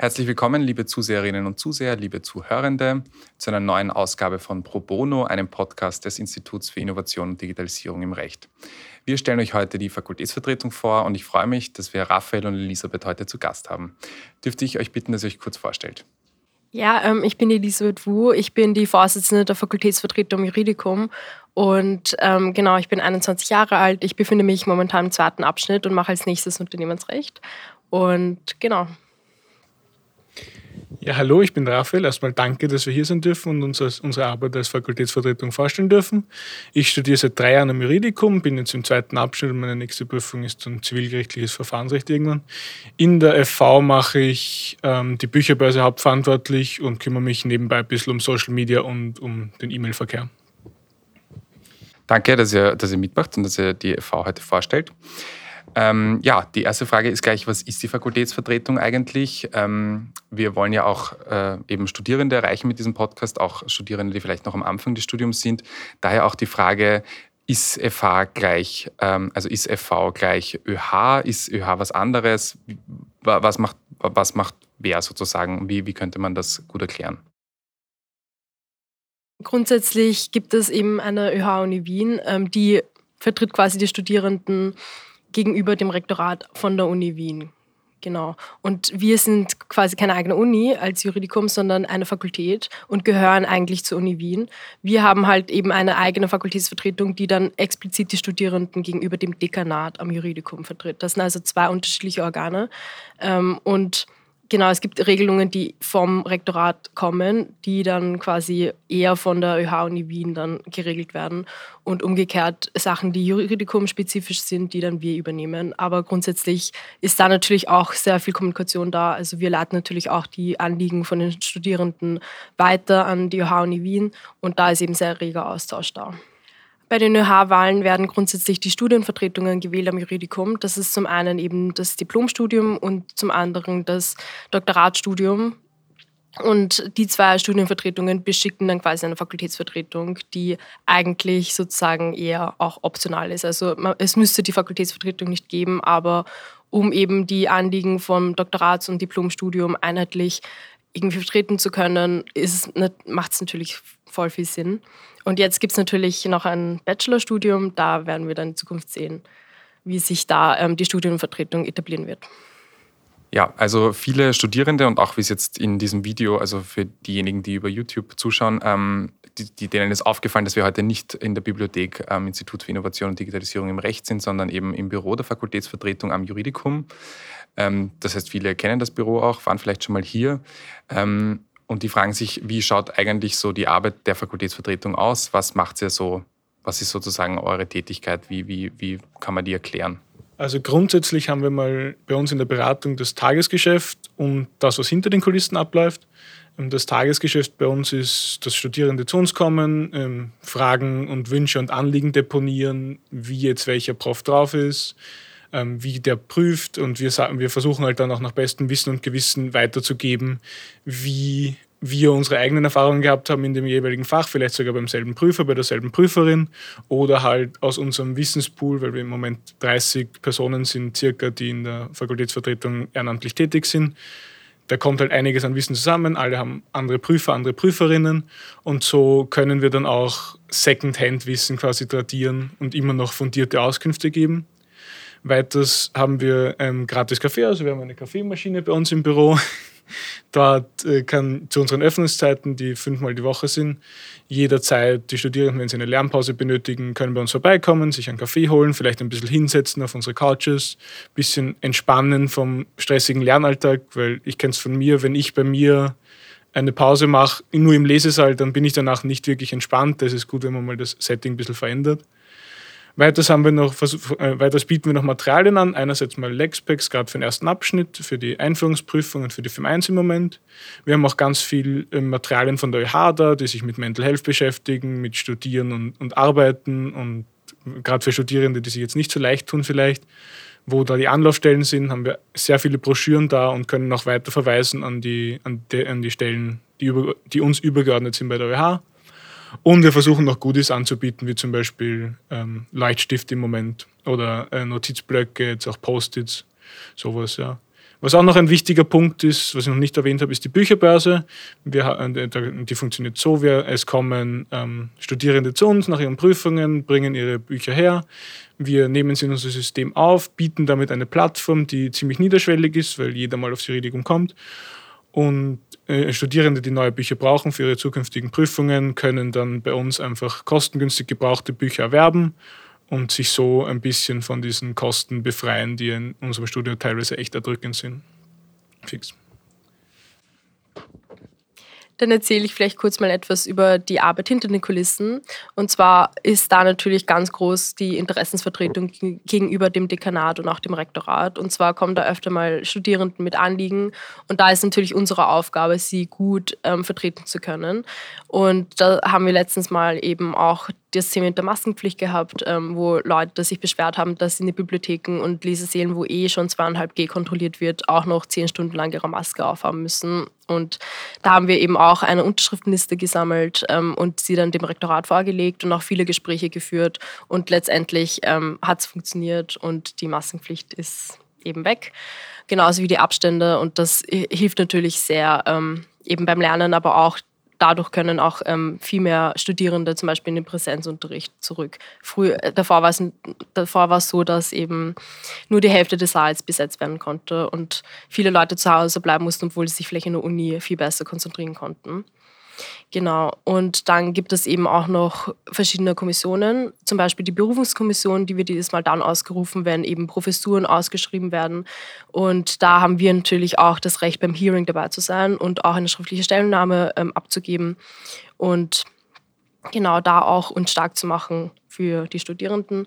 Herzlich willkommen, liebe Zuseherinnen und Zuseher, liebe Zuhörende, zu einer neuen Ausgabe von Pro Bono, einem Podcast des Instituts für Innovation und Digitalisierung im Recht. Wir stellen euch heute die Fakultätsvertretung vor und ich freue mich, dass wir Raphael und Elisabeth heute zu Gast haben. Dürfte ich euch bitten, dass ihr euch kurz vorstellt? Ja, ähm, ich bin Elisabeth Wu, ich bin die Vorsitzende der Fakultätsvertretung Juridikum und ähm, genau, ich bin 21 Jahre alt, ich befinde mich momentan im zweiten Abschnitt und mache als nächstes Unternehmensrecht und genau. Ja, hallo, ich bin Raphael. Erstmal danke, dass wir hier sein dürfen und uns als, unsere Arbeit als Fakultätsvertretung vorstellen dürfen. Ich studiere seit drei Jahren am Juridikum, bin jetzt im zweiten Abschnitt und meine nächste Prüfung ist dann zivilgerichtliches Verfahrensrecht irgendwann. In der FV mache ich ähm, die Bücherbörse hauptverantwortlich und kümmere mich nebenbei ein bisschen um Social Media und um den E-Mail-Verkehr. Danke, dass ihr, dass ihr mitmacht und dass ihr die FV heute vorstellt. Ähm, ja, die erste Frage ist gleich, was ist die Fakultätsvertretung eigentlich? Ähm, wir wollen ja auch äh, eben Studierende erreichen mit diesem Podcast, auch Studierende, die vielleicht noch am Anfang des Studiums sind. Daher auch die Frage, ist FH gleich, ähm, also ist FV gleich ÖH? Ist ÖH was anderes? Was macht, was macht wer sozusagen? Wie, wie könnte man das gut erklären? Grundsätzlich gibt es eben eine ÖH-Uni Wien, ähm, die vertritt quasi die Studierenden gegenüber dem Rektorat von der Uni Wien. Genau. Und wir sind quasi keine eigene Uni als Juridikum, sondern eine Fakultät und gehören eigentlich zur Uni Wien. Wir haben halt eben eine eigene Fakultätsvertretung, die dann explizit die Studierenden gegenüber dem Dekanat am Juridikum vertritt. Das sind also zwei unterschiedliche Organe. Ähm, und Genau, es gibt Regelungen, die vom Rektorat kommen, die dann quasi eher von der ÖH-Uni Wien dann geregelt werden und umgekehrt Sachen, die juridikumspezifisch sind, die dann wir übernehmen. Aber grundsätzlich ist da natürlich auch sehr viel Kommunikation da. Also wir leiten natürlich auch die Anliegen von den Studierenden weiter an die ÖH-Uni Wien und da ist eben sehr reger Austausch da. Bei den ÖH-Wahlen werden grundsätzlich die Studienvertretungen gewählt am Juridikum. Das ist zum einen eben das Diplomstudium und zum anderen das Doktoratstudium. Und die zwei Studienvertretungen beschicken dann quasi eine Fakultätsvertretung, die eigentlich sozusagen eher auch optional ist. Also es müsste die Fakultätsvertretung nicht geben, aber um eben die Anliegen vom Doktorats- und Diplomstudium einheitlich irgendwie vertreten zu können, macht es natürlich voll viel Sinn. Und jetzt gibt es natürlich noch ein Bachelorstudium, da werden wir dann in Zukunft sehen, wie sich da ähm, die Studienvertretung etablieren wird. Ja, also viele Studierende und auch wie es jetzt in diesem Video, also für diejenigen, die über YouTube zuschauen, ähm, die, denen ist aufgefallen, dass wir heute nicht in der Bibliothek am ähm, Institut für Innovation und Digitalisierung im Recht sind, sondern eben im Büro der Fakultätsvertretung am Juridikum. Ähm, das heißt, viele kennen das Büro auch, waren vielleicht schon mal hier. Ähm, und die fragen sich, wie schaut eigentlich so die Arbeit der Fakultätsvertretung aus? Was macht ihr so? Was ist sozusagen eure Tätigkeit? Wie, wie, wie kann man die erklären? Also grundsätzlich haben wir mal bei uns in der Beratung das Tagesgeschäft und das, was hinter den Kulissen abläuft. Ähm, das Tagesgeschäft bei uns ist, dass Studierende zu uns kommen, Fragen und Wünsche und Anliegen deponieren, wie jetzt welcher Prof drauf ist, ähm, wie der prüft und wir, sagen, wir versuchen halt dann auch nach bestem Wissen und Gewissen weiterzugeben, wie wir unsere eigenen Erfahrungen gehabt haben in dem jeweiligen Fach, vielleicht sogar beim selben Prüfer, bei derselben Prüferin oder halt aus unserem Wissenspool, weil wir im Moment 30 Personen sind, circa, die in der Fakultätsvertretung ehrenamtlich tätig sind. Da kommt halt einiges an Wissen zusammen, alle haben andere Prüfer, andere Prüferinnen und so können wir dann auch Second-Hand-Wissen quasi tradieren und immer noch fundierte Auskünfte geben. Weiters haben wir ähm, gratis Kaffee, also wir haben eine Kaffeemaschine bei uns im Büro. Dort äh, kann zu unseren Öffnungszeiten, die fünfmal die Woche sind, jederzeit die Studierenden, wenn sie eine Lernpause benötigen, können bei uns vorbeikommen, sich einen Kaffee holen, vielleicht ein bisschen hinsetzen auf unsere Couches, ein bisschen entspannen vom stressigen Lernalltag, weil ich kenne es von mir, wenn ich bei mir eine Pause mache, nur im Lesesaal, dann bin ich danach nicht wirklich entspannt. Das ist gut, wenn man mal das Setting ein bisschen verändert. Weiters, haben wir noch, äh, weiters bieten wir noch Materialien an. Einerseits mal Lexpacks, gerade für den ersten Abschnitt, für die Einführungsprüfung und für die FIM 1 im Moment. Wir haben auch ganz viel äh, Materialien von der ÖH da, die sich mit Mental Health beschäftigen, mit Studieren und, und Arbeiten und gerade für Studierende, die sich jetzt nicht so leicht tun vielleicht, wo da die Anlaufstellen sind, haben wir sehr viele Broschüren da und können auch weiter verweisen an die, an die, an die Stellen, die, über, die uns übergeordnet sind bei der ÖH. Und wir versuchen noch Goodies anzubieten, wie zum Beispiel ähm, Leichtstift im Moment oder äh, Notizblöcke, jetzt auch Post-its, sowas, ja. Was auch noch ein wichtiger Punkt ist, was ich noch nicht erwähnt habe, ist die Bücherbörse. Wir, äh, die funktioniert so, wir, es kommen ähm, Studierende zu uns nach ihren Prüfungen, bringen ihre Bücher her. Wir nehmen sie in unser System auf, bieten damit eine Plattform, die ziemlich niederschwellig ist, weil jeder mal aufs Juridikum kommt. Und Studierende, die neue Bücher brauchen für ihre zukünftigen Prüfungen, können dann bei uns einfach kostengünstig gebrauchte Bücher erwerben und sich so ein bisschen von diesen Kosten befreien, die in unserem Studio teilweise echt erdrückend sind. Fix. Dann erzähle ich vielleicht kurz mal etwas über die Arbeit hinter den Kulissen. Und zwar ist da natürlich ganz groß die Interessensvertretung gegenüber dem Dekanat und auch dem Rektorat. Und zwar kommen da öfter mal Studierenden mit Anliegen. Und da ist natürlich unsere Aufgabe, sie gut ähm, vertreten zu können. Und da haben wir letztens mal eben auch das Thema mit der Maskenpflicht gehabt, ähm, wo Leute sich beschwert haben, dass in den Bibliotheken und Lesesälen, wo eh schon 2,5G kontrolliert wird, auch noch zehn Stunden lang ihre Maske aufhaben müssen. Und da haben wir eben auch eine Unterschriftenliste gesammelt ähm, und sie dann dem Rektorat vorgelegt und auch viele Gespräche geführt. Und letztendlich ähm, hat es funktioniert und die Maskenpflicht ist eben weg. Genauso wie die Abstände. Und das hilft natürlich sehr ähm, eben beim Lernen, aber auch dadurch können auch ähm, viel mehr Studierende zum Beispiel in den Präsenzunterricht zurück. Früh, äh, davor war es davor war es so, dass eben nur die Hälfte des Saals besetzt werden konnte und viele Leute zu Hause bleiben mussten, obwohl sie sich vielleicht in der Uni viel besser konzentrieren konnten. Genau. Und dann gibt es eben auch noch verschiedene Kommissionen, zum Beispiel die Berufungskommission, die wird dieses Mal dann ausgerufen, wenn eben Professuren ausgeschrieben werden. Und da haben wir natürlich auch das Recht, beim Hearing dabei zu sein und auch eine schriftliche Stellungnahme ähm, abzugeben. Und genau da auch uns stark zu machen für die Studierenden.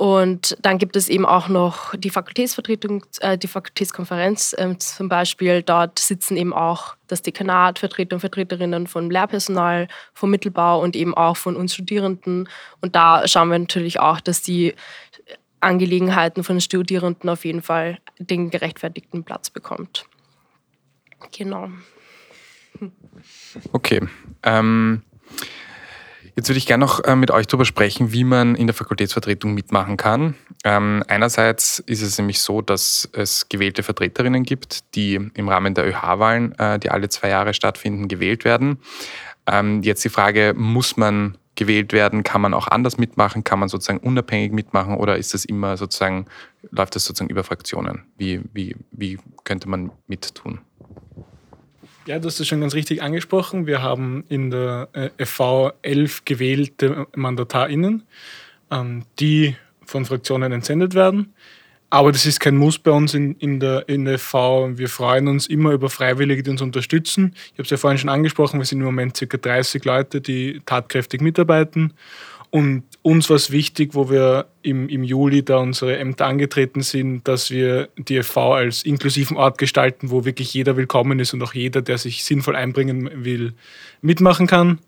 Und dann gibt es eben auch noch die Fakultätsvertretung, äh, die Fakultätskonferenz äh, zum Beispiel. Dort sitzen eben auch das Dekanat, Vertreter und Vertreterinnen von Lehrpersonal, vom Mittelbau und eben auch von uns Studierenden. Und da schauen wir natürlich auch, dass die Angelegenheiten von den Studierenden auf jeden Fall den gerechtfertigten Platz bekommt. Genau. Okay. Ähm Jetzt würde ich gerne noch äh, mit euch darüber sprechen, wie man in der Fakultätsvertretung mitmachen kann. Ähm, einerseits ist es nämlich so, dass es gewählte Vertreterinnen gibt, die im Rahmen der ÖH-Wahlen, äh, die alle zwei Jahre stattfinden, gewählt werden. Ähm, jetzt die Frage, muss man gewählt werden? Kann man auch anders mitmachen? Kann man sozusagen unabhängig mitmachen oder ist das immer sozusagen, läuft das sozusagen über Fraktionen? Wie, wie, wie könnte man mittun? Ja, du hast es schon ganz richtig angesprochen. Wir haben in der äh, FV elf gewählte MandatarInnen, ähm, die von Fraktionen entsendet werden. Aber das ist kein Muss bei uns in, in, der, in der FV. Wir freuen uns immer über Freiwillige, die uns unterstützen. Ich habe es ja vorhin schon angesprochen, wir sind im Moment ca. 30 Leute, die tatkräftig mitarbeiten. Und uns war es wichtig, wo wir im, im Juli da unsere Ämter angetreten sind, dass wir die FV als inklusiven Ort gestalten, wo wirklich jeder willkommen ist und auch jeder, der sich sinnvoll einbringen will, mitmachen kann.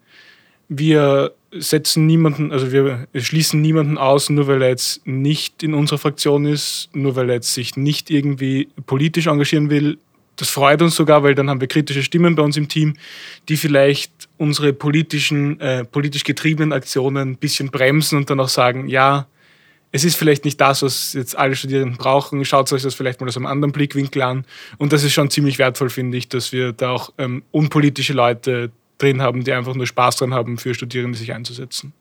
Wir setzen niemanden, also wir schließen niemanden aus, nur weil er jetzt nicht in unserer Fraktion ist, nur weil er jetzt sich nicht irgendwie politisch engagieren will. Das freut uns sogar, weil dann haben wir kritische Stimmen bei uns im Team, die vielleicht unsere politischen, äh, politisch getriebenen Aktionen ein bisschen bremsen und dann auch sagen, ja, es ist vielleicht nicht das, was jetzt alle Studierenden brauchen. Schaut euch das vielleicht mal aus einem anderen Blickwinkel an. Und das ist schon ziemlich wertvoll, finde ich, dass wir da auch ähm, unpolitische Leute drin haben, die einfach nur Spaß dran haben, für Studierende sich einzusetzen.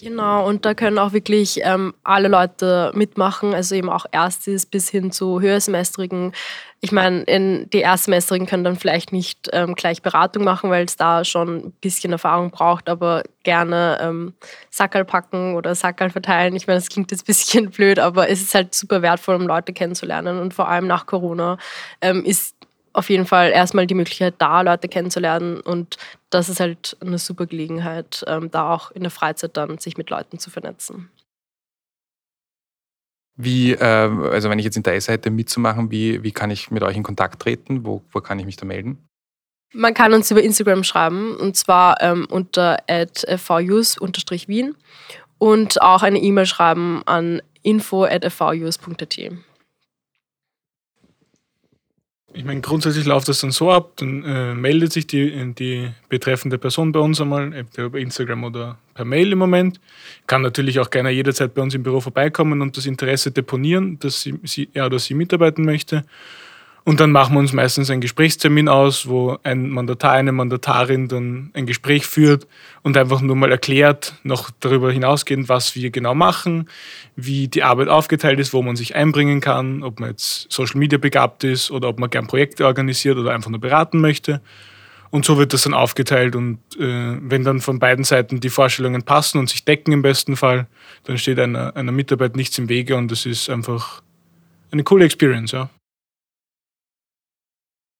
Genau, und da können auch wirklich ähm, alle Leute mitmachen, also eben auch Erstes bis hin zu Höhersemestrigen. Ich meine, die Erstsemestrigen können dann vielleicht nicht ähm, gleich Beratung machen, weil es da schon ein bisschen Erfahrung braucht, aber gerne ähm, Sackerl packen oder Sackerl verteilen. Ich meine, das klingt jetzt ein bisschen blöd, aber es ist halt super wertvoll, um Leute kennenzulernen. Und vor allem nach Corona ähm, ist auf jeden Fall erstmal die Möglichkeit da, Leute kennenzulernen. Und das ist halt eine super Gelegenheit, ähm, da auch in der Freizeit dann sich mit Leuten zu vernetzen. Wie, äh, also wenn ich jetzt Interesse hätte mitzumachen, wie, wie kann ich mit euch in Kontakt treten? Wo, wo kann ich mich da melden? Man kann uns über Instagram schreiben und zwar ähm, unter vus-wien und auch eine E-Mail schreiben an info.fvus.at. Ich meine, grundsätzlich läuft das dann so ab, dann äh, meldet sich die, die betreffende Person bei uns einmal, entweder über Instagram oder per Mail im Moment. Kann natürlich auch gerne jederzeit bei uns im Büro vorbeikommen und das Interesse deponieren, dass sie, sie, er oder sie mitarbeiten möchte. Und dann machen wir uns meistens einen Gesprächstermin aus, wo ein Mandatar, eine Mandatarin dann ein Gespräch führt und einfach nur mal erklärt, noch darüber hinausgehend, was wir genau machen, wie die Arbeit aufgeteilt ist, wo man sich einbringen kann, ob man jetzt Social Media begabt ist oder ob man gern Projekte organisiert oder einfach nur beraten möchte. Und so wird das dann aufgeteilt und äh, wenn dann von beiden Seiten die Vorstellungen passen und sich decken im besten Fall, dann steht einer, einer Mitarbeit nichts im Wege und das ist einfach eine coole Experience, ja.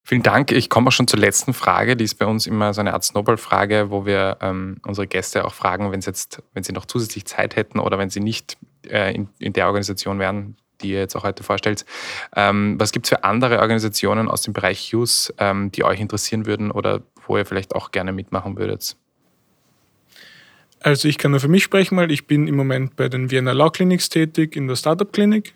Vielen Dank. Ich komme auch schon zur letzten Frage. Die ist bei uns immer so eine Art Snowball-Frage, wo wir ähm, unsere Gäste auch fragen, wenn sie jetzt, wenn sie noch zusätzlich Zeit hätten oder wenn sie nicht äh, in, in, der Organisation wären, die ihr jetzt auch heute vorstellt. Ähm, was gibt es für andere Organisationen aus dem Bereich Use, ähm, die euch interessieren würden oder wo ihr vielleicht auch gerne mitmachen würdet? Also ich kann nur für mich sprechen, weil ich bin im Moment bei den Vienna Law Clinics tätig in der Startup Klinik.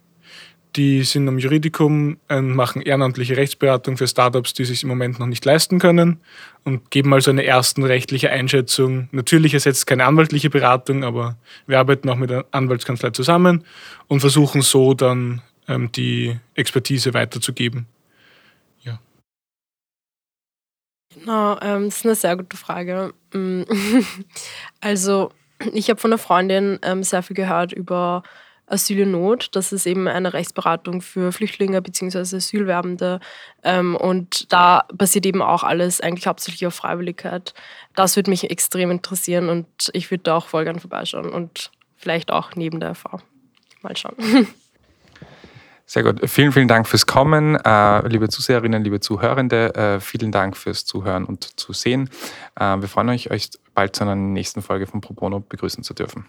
Die sind am Juridikum und machen ehrenamtliche Rechtsberatung für Startups, die sich im Moment noch nicht leisten können und geben also eine ersten rechtliche Einschätzung. Natürlich ersetzt keine anwaltliche Beratung, aber wir arbeiten auch mit der Anwaltskanzlei zusammen und versuchen so dann ähm, die Expertise weiterzugeben. Ja. Genau, ähm, das ist eine sehr gute Frage. Mm. also ich habe von einer Freundin ähm, sehr viel gehört über Asyl in Not. Das ist eben eine Rechtsberatung für Flüchtlinge bzw. Asylwerbende. Ähm, und da basiert eben auch alles eigentlich hauptsächlich auf Freiwilligkeit. Das würde mich extrem interessieren und ich würde da auch voll gern vorbeischauen und vielleicht auch neben der FH. Mal schauen. Sehr gut. Vielen, vielen Dank fürs Kommen, äh, liebe Zuseherinnen, liebe Zuhörende. Äh, vielen Dank fürs Zuhören und Zusehen. Äh, wir freuen euch, euch bald zu einer nächsten Folge von Pro Bono begrüßen zu dürfen.